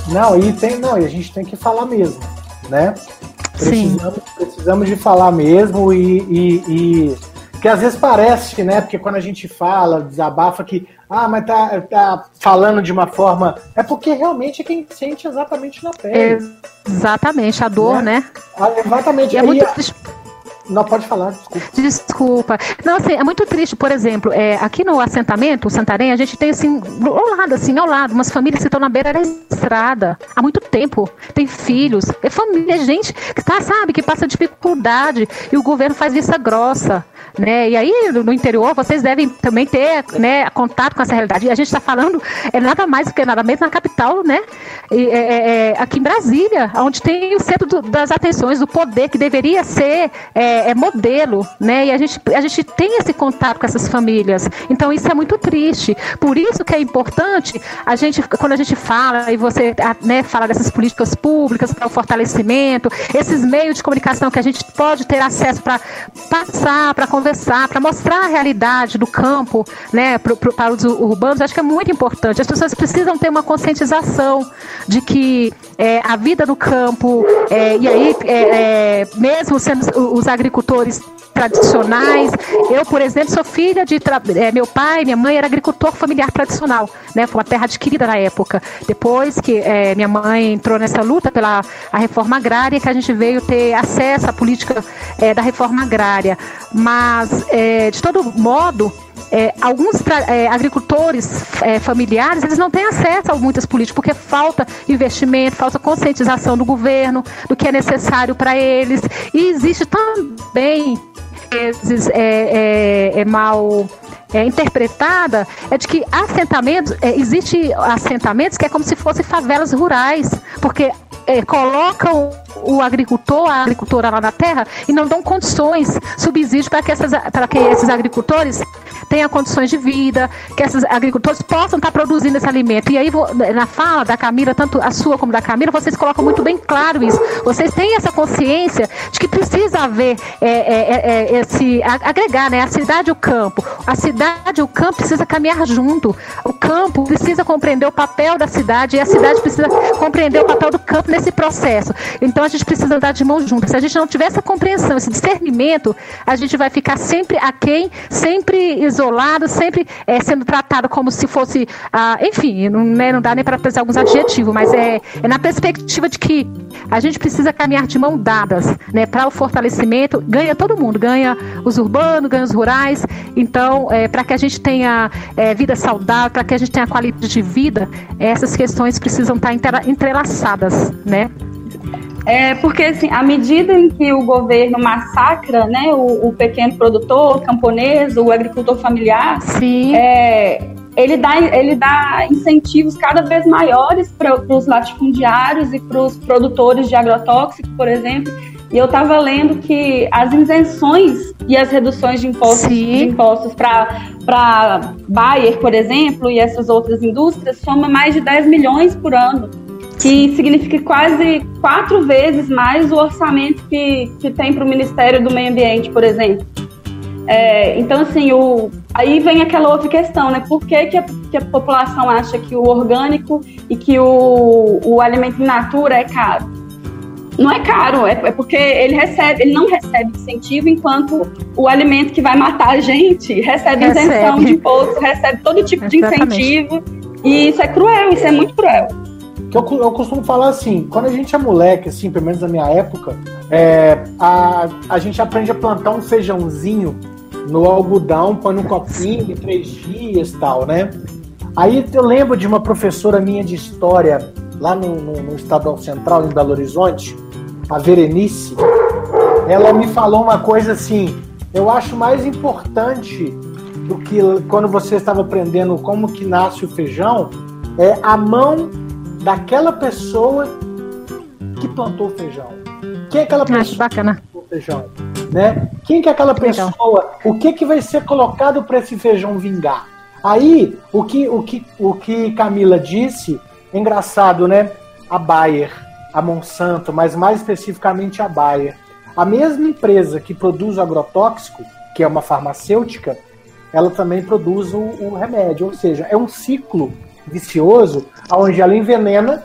Não, e tem, não, e a gente tem que falar mesmo, né? Precisamos, precisamos de falar mesmo e, e, e que às vezes parece, né? Porque quando a gente fala, desabafa que ah, mas tá, tá falando de uma forma. É porque realmente é quem sente exatamente na pele. Exatamente, a dor, né? né? Ah, exatamente. E é muito não, pode falar, desculpa. Desculpa. Não, assim, é muito triste, por exemplo, é, aqui no assentamento, Santarém, a gente tem assim, ao lado, assim, ao lado, umas famílias que estão na beira da estrada há muito tempo. Tem filhos, é família, gente que tá, sabe, que passa dificuldade e o governo faz vista grossa. Né? E aí, no interior, vocês devem também ter né, contato com essa realidade. E a gente está falando é nada mais do que nada menos na capital, né? E, é, é, é aqui em Brasília, onde tem o centro do, das atenções, do poder que deveria ser é, é, é, modelo, né? E a gente, a gente tem esse contato com essas famílias. Então isso é muito triste. Por isso que é importante a gente, quando a gente fala e você né, fala dessas políticas públicas para o fortalecimento, esses meios de comunicação que a gente pode ter acesso para passar, para conversar, para mostrar a realidade do campo, né, pro, pro, para os urbanos, acho que é muito importante. As pessoas precisam ter uma conscientização de que é, a vida no campo, é, e aí, é, é mesmo sendo os agricultores agricultores tradicionais. Eu, por exemplo, sou filha de. É, meu pai, minha mãe era agricultor familiar tradicional, né? Foi uma terra adquirida na época. Depois que é, minha mãe entrou nessa luta pela a reforma agrária, que a gente veio ter acesso à política é, da reforma agrária. Mas, de todo modo, é, alguns é, agricultores é, familiares eles não têm acesso a muitas políticas porque falta investimento, falta conscientização do governo do que é necessário para eles. E existe também vezes é, é, é mal é, interpretada é de que assentamentos é, existe assentamentos que é como se fossem favelas rurais porque é, colocam o agricultor, a agricultora lá na terra e não dão condições, subsídios para que, que esses agricultores tenham condições de vida, que esses agricultores possam estar produzindo esse alimento. E aí, na fala da Camila, tanto a sua como da Camila, vocês colocam muito bem claro isso. Vocês têm essa consciência de que precisa haver é, é, é, é esse agregar, né? A cidade e o campo. A cidade e o campo precisa caminhar junto. O campo precisa compreender o papel da cidade e a cidade precisa compreender o papel do campo nesse processo. Então a gente precisa andar de mãos juntas. Se a gente não tiver essa compreensão, esse discernimento, a gente vai ficar sempre aquém, sempre isolado, sempre é, sendo tratado como se fosse, ah, enfim, não, né, não dá nem para trazer alguns adjetivos, mas é, é na perspectiva de que a gente precisa caminhar de mão dadas, né, para o fortalecimento. Ganha todo mundo, ganha os urbanos, ganha os rurais. Então, é, para que a gente tenha é, vida saudável, para que a gente tenha qualidade de vida, essas questões precisam estar entrelaçadas, né? É porque, assim, à medida em que o governo massacra né, o, o pequeno produtor, o camponês, o agricultor familiar, Sim. É, ele, dá, ele dá incentivos cada vez maiores para os latifundiários e para os produtores de agrotóxicos, por exemplo. E eu estava lendo que as isenções e as reduções de impostos, de impostos para Bayer, por exemplo, e essas outras indústrias, soma mais de 10 milhões por ano que significa quase quatro vezes mais o orçamento que, que tem para o Ministério do Meio Ambiente, por exemplo. É, então, assim, o, aí vem aquela outra questão, né? Por que, que, a, que a população acha que o orgânico e que o, o alimento in natura é caro? Não é caro, é, é porque ele recebe, ele não recebe incentivo, enquanto o alimento que vai matar a gente recebe, recebe. isenção de imposto, recebe todo tipo Exatamente. de incentivo. E isso é cruel, isso é muito cruel que eu, eu costumo falar assim, quando a gente é moleque, assim, pelo menos na minha época, é, a, a gente aprende a plantar um feijãozinho no algodão, põe no copinho três dias tal, né? Aí eu lembro de uma professora minha de história lá no, no, no Estadual Central, em Belo Horizonte, a Verenice, ela me falou uma coisa assim, eu acho mais importante do que quando você estava aprendendo como que nasce o feijão, é a mão daquela pessoa que plantou o feijão. Quem é aquela pessoa bacana. que plantou o feijão? Né? Quem que é aquela Legal. pessoa? O que que vai ser colocado para esse feijão vingar? Aí, o que, o, que, o que Camila disse, é engraçado, né? A Bayer, a Monsanto, mas mais especificamente a Bayer. A mesma empresa que produz o agrotóxico, que é uma farmacêutica, ela também produz o, o remédio. Ou seja, é um ciclo vicioso onde ela envenena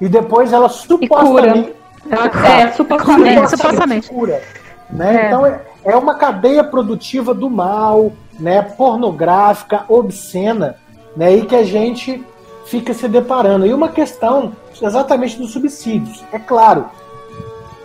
e depois ela supostamente É, supostamente. É, supostamente. cura. Né? É. Então é, é uma cadeia produtiva do mal, né? pornográfica, obscena, né? e que a gente fica se deparando. E uma questão exatamente dos subsídios. É claro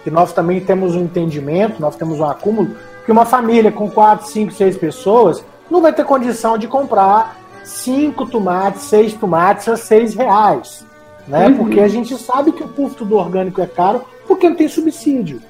que nós também temos um entendimento, nós temos um acúmulo, que uma família com 4, 5, 6 pessoas não vai ter condição de comprar cinco tomates, seis tomates a seis reais. Né? Porque a gente sabe que o custo do orgânico é caro porque não tem subsídio.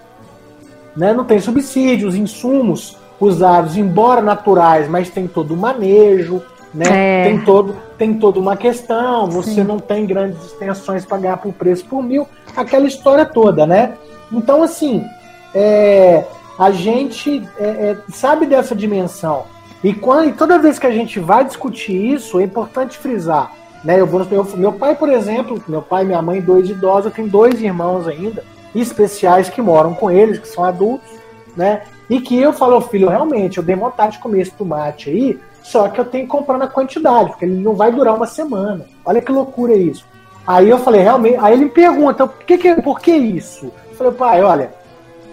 Né? Não tem subsídio, os insumos usados, embora naturais, mas tem todo o manejo, né? É. tem, todo, tem toda uma questão, você não tem grandes extensões para ganhar por preço por mil, aquela história toda, né? Então, assim, é, a gente é, é, sabe dessa dimensão. E, quando, e toda vez que a gente vai discutir isso, é importante frisar. Né? Eu vou, eu- meu pai, por exemplo, meu pai e minha mãe, dois idosos, eu tenho dois irmãos ainda, especiais que moram com eles, que são adultos, né? E que eu falo, filho, realmente, eu dei vontade de comer esse tomate aí, só que eu tenho que comprar na quantidade, porque ele não vai durar uma semana. Olha que loucura isso. Aí eu falei, realmente, aí ele me pergunta, por que, que, por que isso? Eu falei, pai, olha,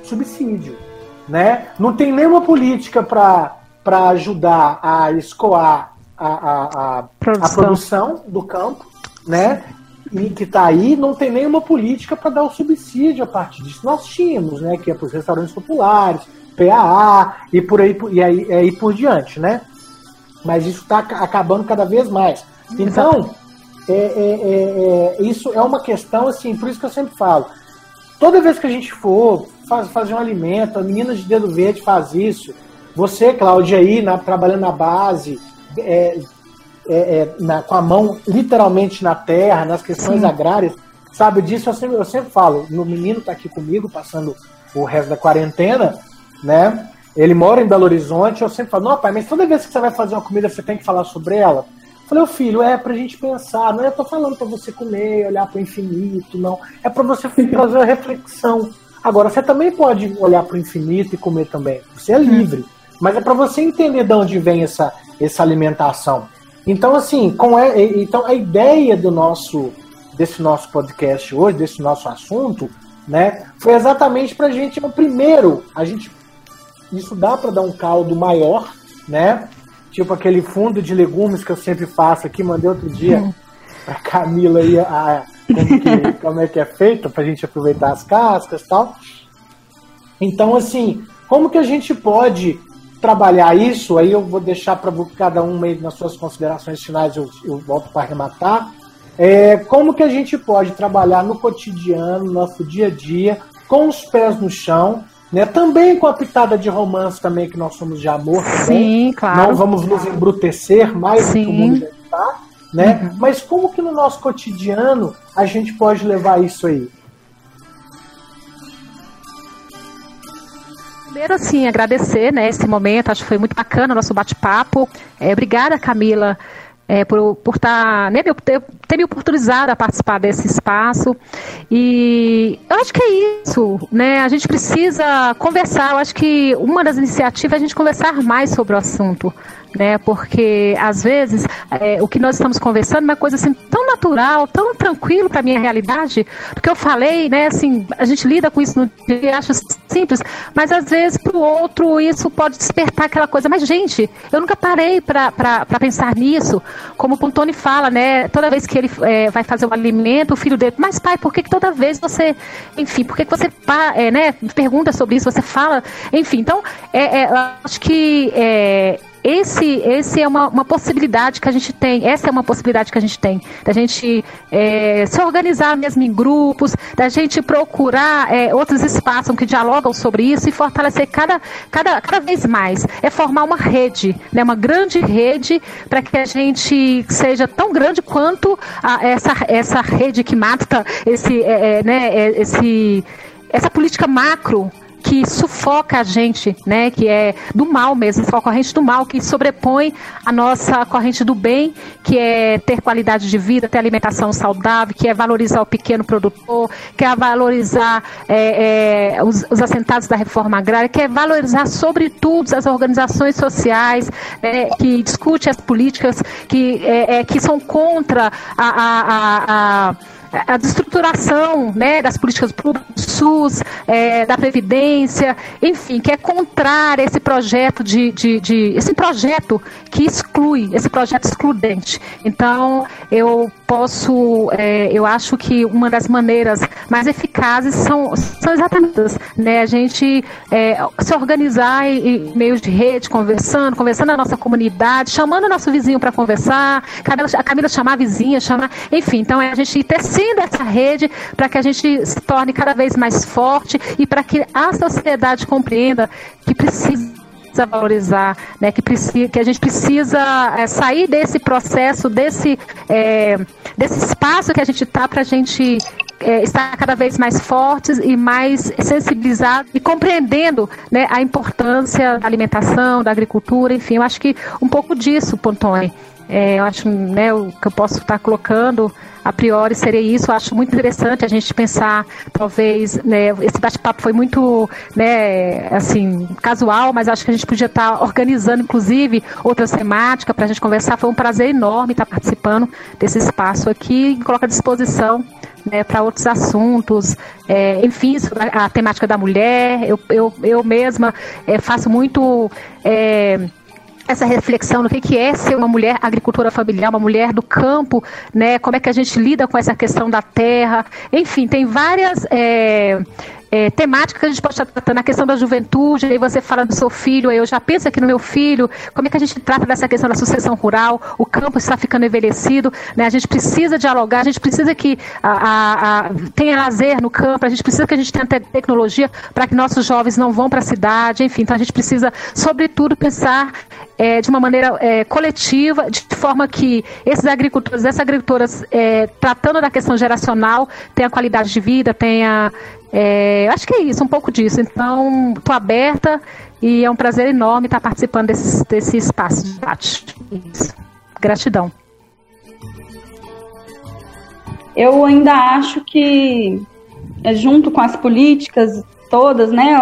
subsídio, né? Não tem nenhuma política para ajudar a escoar a, a, a, a Produção. produção do campo, né? E que está aí, não tem nenhuma política para dar o subsídio a partir disso. Nós tínhamos, né? Que é para os restaurantes populares, PAA e por aí, por- e aí, aí por diante, né? Mas isso está acabando cada vez mais. Então, é, é, é, é, isso é uma questão, assim, por isso que eu sempre falo. Toda vez que a gente for faz, fazer um alimento, a menina de dedo verde faz isso. Você, Cláudia, aí, na- trabalhando na base, é, é, é, na- com a mão literalmente na terra, nas questões Sim. agrárias, sabe disso? Eu sempre, eu sempre falo. Meu menino está aqui comigo, passando o resto da quarentena, né? Ele mora em Belo Horizonte. Eu sempre falo, não, pai, mas toda vez que você vai fazer uma comida, você tem que falar sobre ela. Eu Falei, ô filho, é pra gente pensar, não é tô falando pra você comer, olhar pro infinito, não. É pra você fazer uma reflexão. Agora, você também pode olhar pro infinito e comer também. Você é livre. Mas é pra você entender de onde vem essa, essa alimentação. Então, assim, com é, e- então a ideia do nosso desse nosso podcast hoje, desse nosso assunto, né, foi exatamente pra gente, primeiro, a gente isso dá para dar um caldo maior, né? Tipo aquele fundo de legumes que eu sempre faço aqui, mandei outro dia pra Camila aí a, como, que, como é que é feito, pra gente aproveitar as cascas e tal. Então, assim, como que a gente pode trabalhar isso? Aí eu vou deixar para cada um aí nas suas considerações finais, eu, eu volto para arrematar. É, como que a gente pode trabalhar no cotidiano, no nosso dia a dia, com os pés no chão, né? Também com a pitada de romance também, que nós somos de amor também. Sim, claro. Não vamos nos embrutecer mais do que o Sim. mundo já está, né? Mas como que no nosso cotidiano a gente pode levar isso aí? Primeiro, assim, agradecer né, esse momento, acho que foi muito bacana o nosso bate-papo. É, obrigada, Camila, é, por, por tá, né, me- ter, ter me oportunizado a participar desse espaço. E eu acho que é isso, né? A gente precisa conversar. Eu acho que uma das iniciativas é a gente conversar mais sobre o assunto. Né, porque às vezes é, o que nós estamos conversando é uma coisa assim tão natural, tão tranquilo para minha realidade, porque eu falei, né, assim, a gente lida com isso no dia acha simples, mas às vezes para o outro isso pode despertar aquela coisa. Mas gente, eu nunca parei para pensar nisso, como o Pontoni fala, né, toda vez que ele é, vai fazer um alimento, o filho dele, mas pai, por que, que toda vez você, enfim, por que, que você é, né, pergunta sobre isso, você fala, enfim, então é, é, acho que é, esse, esse é uma, uma possibilidade que a gente tem, essa é uma possibilidade que a gente tem, da gente é, se organizar mesmo em grupos, da gente procurar é, outros espaços que dialogam sobre isso e fortalecer cada, cada, cada vez mais. É formar uma rede, né, uma grande rede para que a gente seja tão grande quanto a, essa, essa rede que mata esse, é, é né, é, esse, essa política macro que sufoca a gente, né? Que é do mal mesmo, a corrente do mal, que sobrepõe a nossa corrente do bem, que é ter qualidade de vida, ter alimentação saudável, que é valorizar o pequeno produtor, que é valorizar é, é, os, os, assentados da reforma agrária, que é valorizar, sobretudo, as organizações sociais, né, que discutem as políticas que, é, é que são contra a, a, a, a a destruturação né, das políticas públicas, do SUS, é, da Previdência, enfim, que é contrário esse projeto de, de, de, esse projeto que exclui, esse projeto excludente. Então, eu posso, é, eu acho que uma das maneiras mais eficazes são, são exatamente né, a gente é, se organizar em, em meios de rede, conversando, conversando na nossa comunidade, chamando o nosso vizinho para conversar, a Camila chamar a vizinha, chamar, enfim, então é a gente ir construindo essa rede para que a gente se torne cada vez mais forte e para que a sociedade compreenda que precisa valorizar, né, que, precisa, que a gente precisa é, sair desse processo, desse, é, desse espaço que a gente está para a gente é, estar cada vez mais fortes e mais sensibilizados e compreendendo né, a importância da alimentação, da agricultura, enfim, eu acho que um pouco disso, Pontone. É, eu acho né, o que eu posso estar colocando a priori seria isso. Eu acho muito interessante a gente pensar, talvez, né, esse bate-papo foi muito, né, assim, casual, mas acho que a gente podia estar organizando, inclusive, outras temáticas para a gente conversar. Foi um prazer enorme estar participando desse espaço aqui e coloca à disposição né, para outros assuntos, é, enfim, a, a, temática da mulher. Eu, eu, eu mesma é, faço muito. É, essa reflexão no que, que é ser uma mulher agricultora familiar, uma mulher do campo, né? Como é que a gente lida com essa questão da terra, enfim, tem várias é, é, temática que a gente pode estar tratando, a questão da juventude, aí você fala do seu filho, aí eu já penso aqui no meu filho, como é que a gente trata dessa questão da sucessão rural, o campo está ficando envelhecido, né? a gente precisa dialogar, a gente precisa que a, a, a, tenha lazer no campo, a gente precisa que a gente tenha tecnologia para que nossos jovens não vão para a cidade, enfim, então a gente precisa, sobretudo, pensar é, de uma maneira é, coletiva, de forma que esses agricultores, essas agricultoras, é, tratando da questão geracional, tenha qualidade de vida, tenha é, acho que é isso, um pouco disso. Então, estou aberta e é um prazer enorme estar participando desse, desse espaço de debate. Gratidão. Eu ainda acho que, é, junto com as políticas todas, né,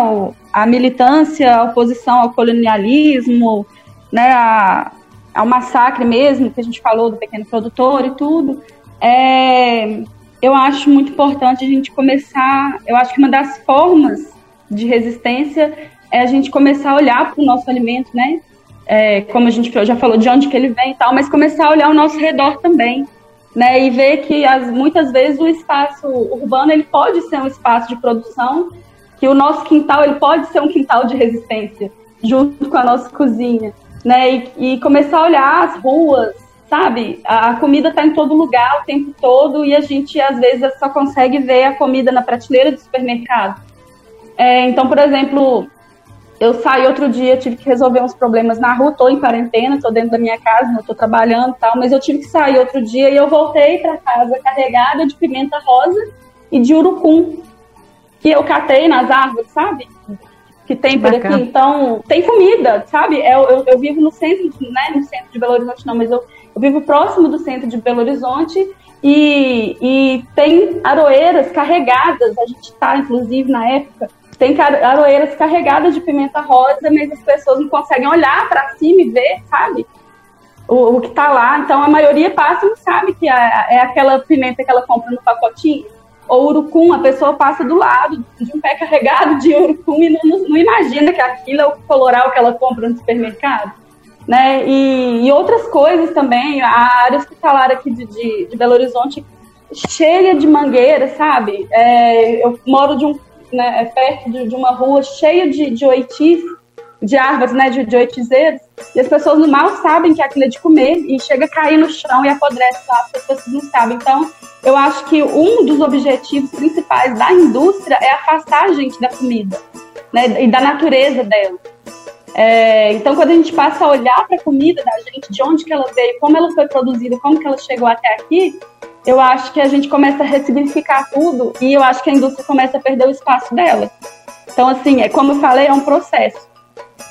a militância, a oposição ao colonialismo, né, a, ao massacre mesmo, que a gente falou do pequeno produtor e tudo, é, eu acho muito importante a gente começar. Eu acho que uma das formas de resistência é a gente começar a olhar para o nosso alimento, né? É, como a gente já falou, de onde que ele vem e tal, mas começar a olhar ao nosso redor também, né? E ver que as, muitas vezes o espaço urbano ele pode ser um espaço de produção, que o nosso quintal ele pode ser um quintal de resistência, junto com a nossa cozinha, né? E, e começar a olhar as ruas, sabe? A comida está em todo lugar o tempo todo e a gente às vezes só consegue ver a comida na prateleira do supermercado. É, então, por exemplo, eu saí outro dia, tive que resolver uns problemas na rua, estou em quarentena, estou dentro da minha casa, não estou trabalhando tal, mas eu tive que sair outro dia e eu voltei para casa carregada de pimenta rosa e de urucum, que eu catei nas árvores, sabe? Que tem por Bacana. aqui. Então, tem comida, sabe? Eu, eu, eu vivo no centro, né? No centro de Belo Horizonte, não, mas eu eu vivo próximo do centro de Belo Horizonte e, e tem aroeiras carregadas, a gente está, inclusive, na época, tem aroeiras carregadas de pimenta rosa, mas as pessoas não conseguem olhar para cima e ver, sabe? O, o que está lá. Então, a maioria passa e não sabe que é, é aquela pimenta que ela compra no pacotinho. Ou urucum, a pessoa passa do lado de um pé carregado de urucum e não, não, não imagina que aquilo é o coloral que ela compra no supermercado né? E, e, outras coisas também. A área hospitalar aqui de, de, de Belo Horizonte cheia de mangueiras, sabe? É, eu moro de um, né, é perto de, de, uma rua cheia de, de oitis de árvores, né, de, de oitizeiros, e as pessoas mal sabem que aquilo é de comer e chega a cair no chão e apodrece lá, as pessoas não sabem. Então, eu acho que um dos objetivos principais da indústria é afastar a gente da comida, né, e da natureza dela. É, então, quando a gente passa a olhar para a comida da gente, de onde que ela veio, como ela foi produzida, como que ela chegou até aqui, eu acho que a gente começa a ressignificar tudo e eu acho que a indústria começa a perder o espaço dela. Então, assim, é como eu falei, é um processo.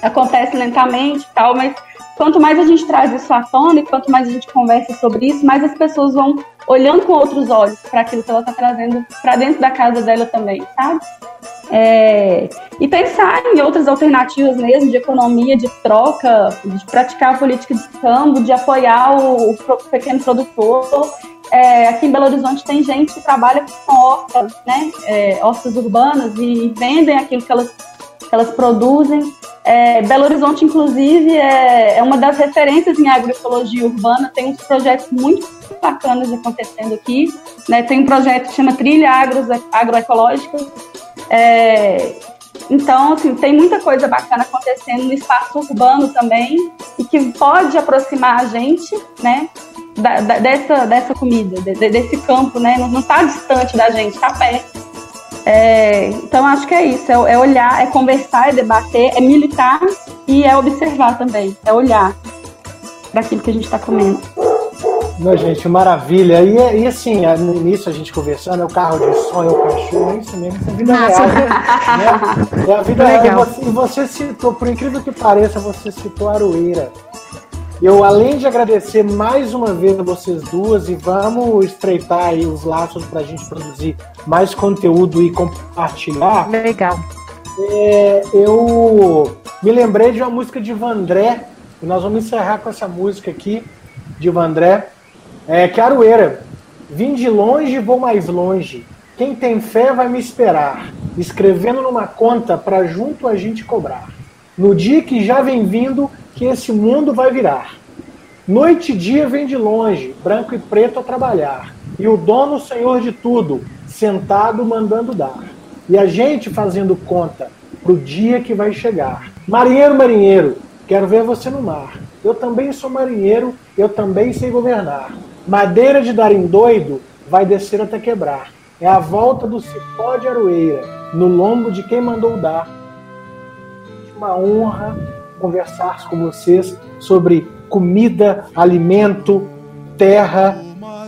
Acontece lentamente e tal, mas quanto mais a gente traz isso à tona e quanto mais a gente conversa sobre isso, mais as pessoas vão olhando com outros olhos para aquilo que ela está trazendo para dentro da casa dela também, sabe? É, e pensar em outras alternativas mesmo de economia, de troca, de praticar a política de câmbio, de apoiar o, o pequeno produtor. É, aqui em Belo Horizonte tem gente que trabalha com hortas, né, é, hortas urbanas e vendem aquilo que elas, que elas produzem. É, Belo Horizonte, inclusive, é, é uma das referências em agroecologia urbana, tem uns projetos muito bacanas acontecendo aqui. Né? Tem um projeto que chama Trilha Agro, Agroecológica, é, então, assim, tem muita coisa bacana acontecendo no espaço urbano também e que pode aproximar a gente, né, da, da, dessa, dessa comida, de, desse campo, né, não está distante da gente, está perto. É, então, acho que é isso, é, é, olhar, é conversar, é debater, é militar e é observar também, é olhar para aquilo que a gente está comendo. Não, gente, maravilha. E, e assim, no início a gente conversando, é o carro de som, é o cachorro, é isso mesmo, isso é a vida Nossa. real. Né? É a vida Legal. real. E você, você citou, por incrível que pareça, você citou Aroeira. Eu, além de agradecer mais uma vez a vocês duas, e vamos estreitar aí os laços para a gente produzir mais conteúdo e compartilhar. Legal. É, eu me lembrei de uma música de Vandré, e nós vamos encerrar com essa música aqui de Vandré. É, Caroeira, vim de longe, vou mais longe. Quem tem fé vai me esperar, escrevendo numa conta para junto a gente cobrar. No dia que já vem vindo, que esse mundo vai virar. Noite e dia vem de longe, branco e preto a trabalhar. E o dono, senhor de tudo, sentado mandando dar. E a gente fazendo conta pro dia que vai chegar. Marinheiro, marinheiro, quero ver você no mar. Eu também sou marinheiro, eu também sei governar. Madeira de dar em doido vai descer até quebrar. É a volta do cipó de aroeira, no lombo de quem mandou dar. Uma honra conversar com vocês sobre comida, alimento, terra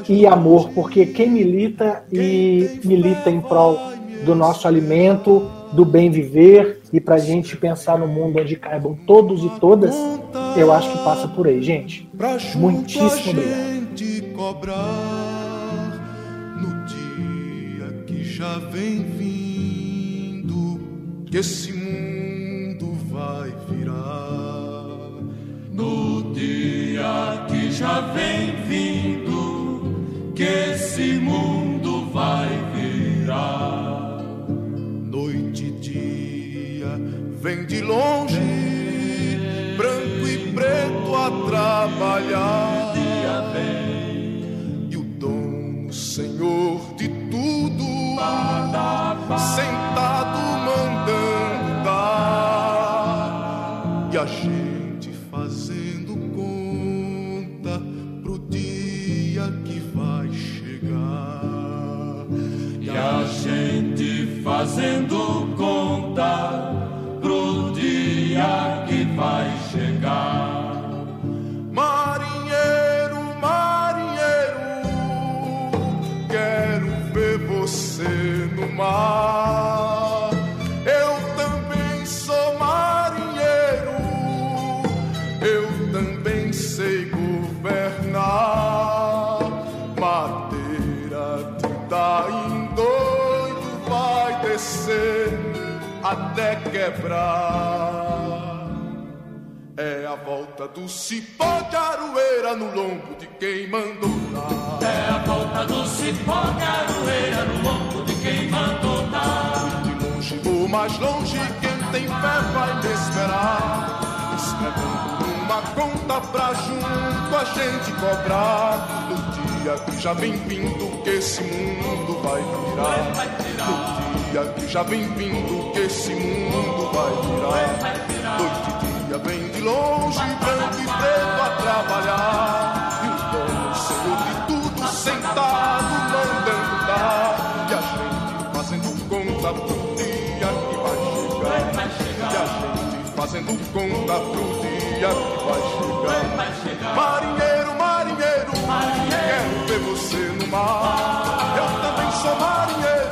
e amor, porque quem milita e milita em prol do nosso alimento, do bem viver e para a gente pensar no mundo onde caibam todos e todas, eu acho que passa por aí, gente. Muitíssimo obrigado cobrar no dia que já vem vindo, que esse mundo vai virar. No dia que já vem vindo, que esse mundo vai virar. Noite e dia vem de longe, branco e preto a trabalhar. Dia vem sentado mandando e a gente fazendo conta pro dia que vai chegar. E a gente fazendo conta pro dia que vai chegar. Mar. Eu também sou marinheiro, eu também sei governar. Madeira de em doido vai descer até quebrar. É a volta do cipó de aroeira no lombo de quem mandou dar. É a volta do cipó de aroeira no lombo de quem mandou dar. De longe ou mais longe, quem tem fé vai me esperar. Escrevendo uma conta pra junto a gente cobrar. No dia que já vem vindo, que esse mundo vai virar. No dia que já vem vindo, que esse mundo vai virar. Noite dia vem de longe, branco e preto a trabalhar. E o dono, senhor de tudo, sentado, fazendo conta pro dia que vai chegar. Marinheiro, marinheiro, quero ver você no mar. Eu também sou marinheiro,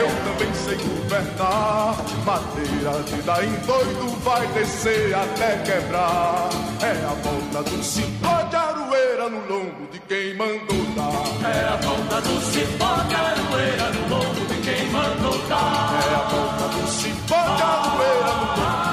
eu também sei governar. Madeira de dar em doido vai descer até quebrar. É a volta do cipó de aroeira no longo de quem mandou dar. É a volta do cipó de aroeira no longo de quem mandou dar. É a volta do cipó de arueira no longo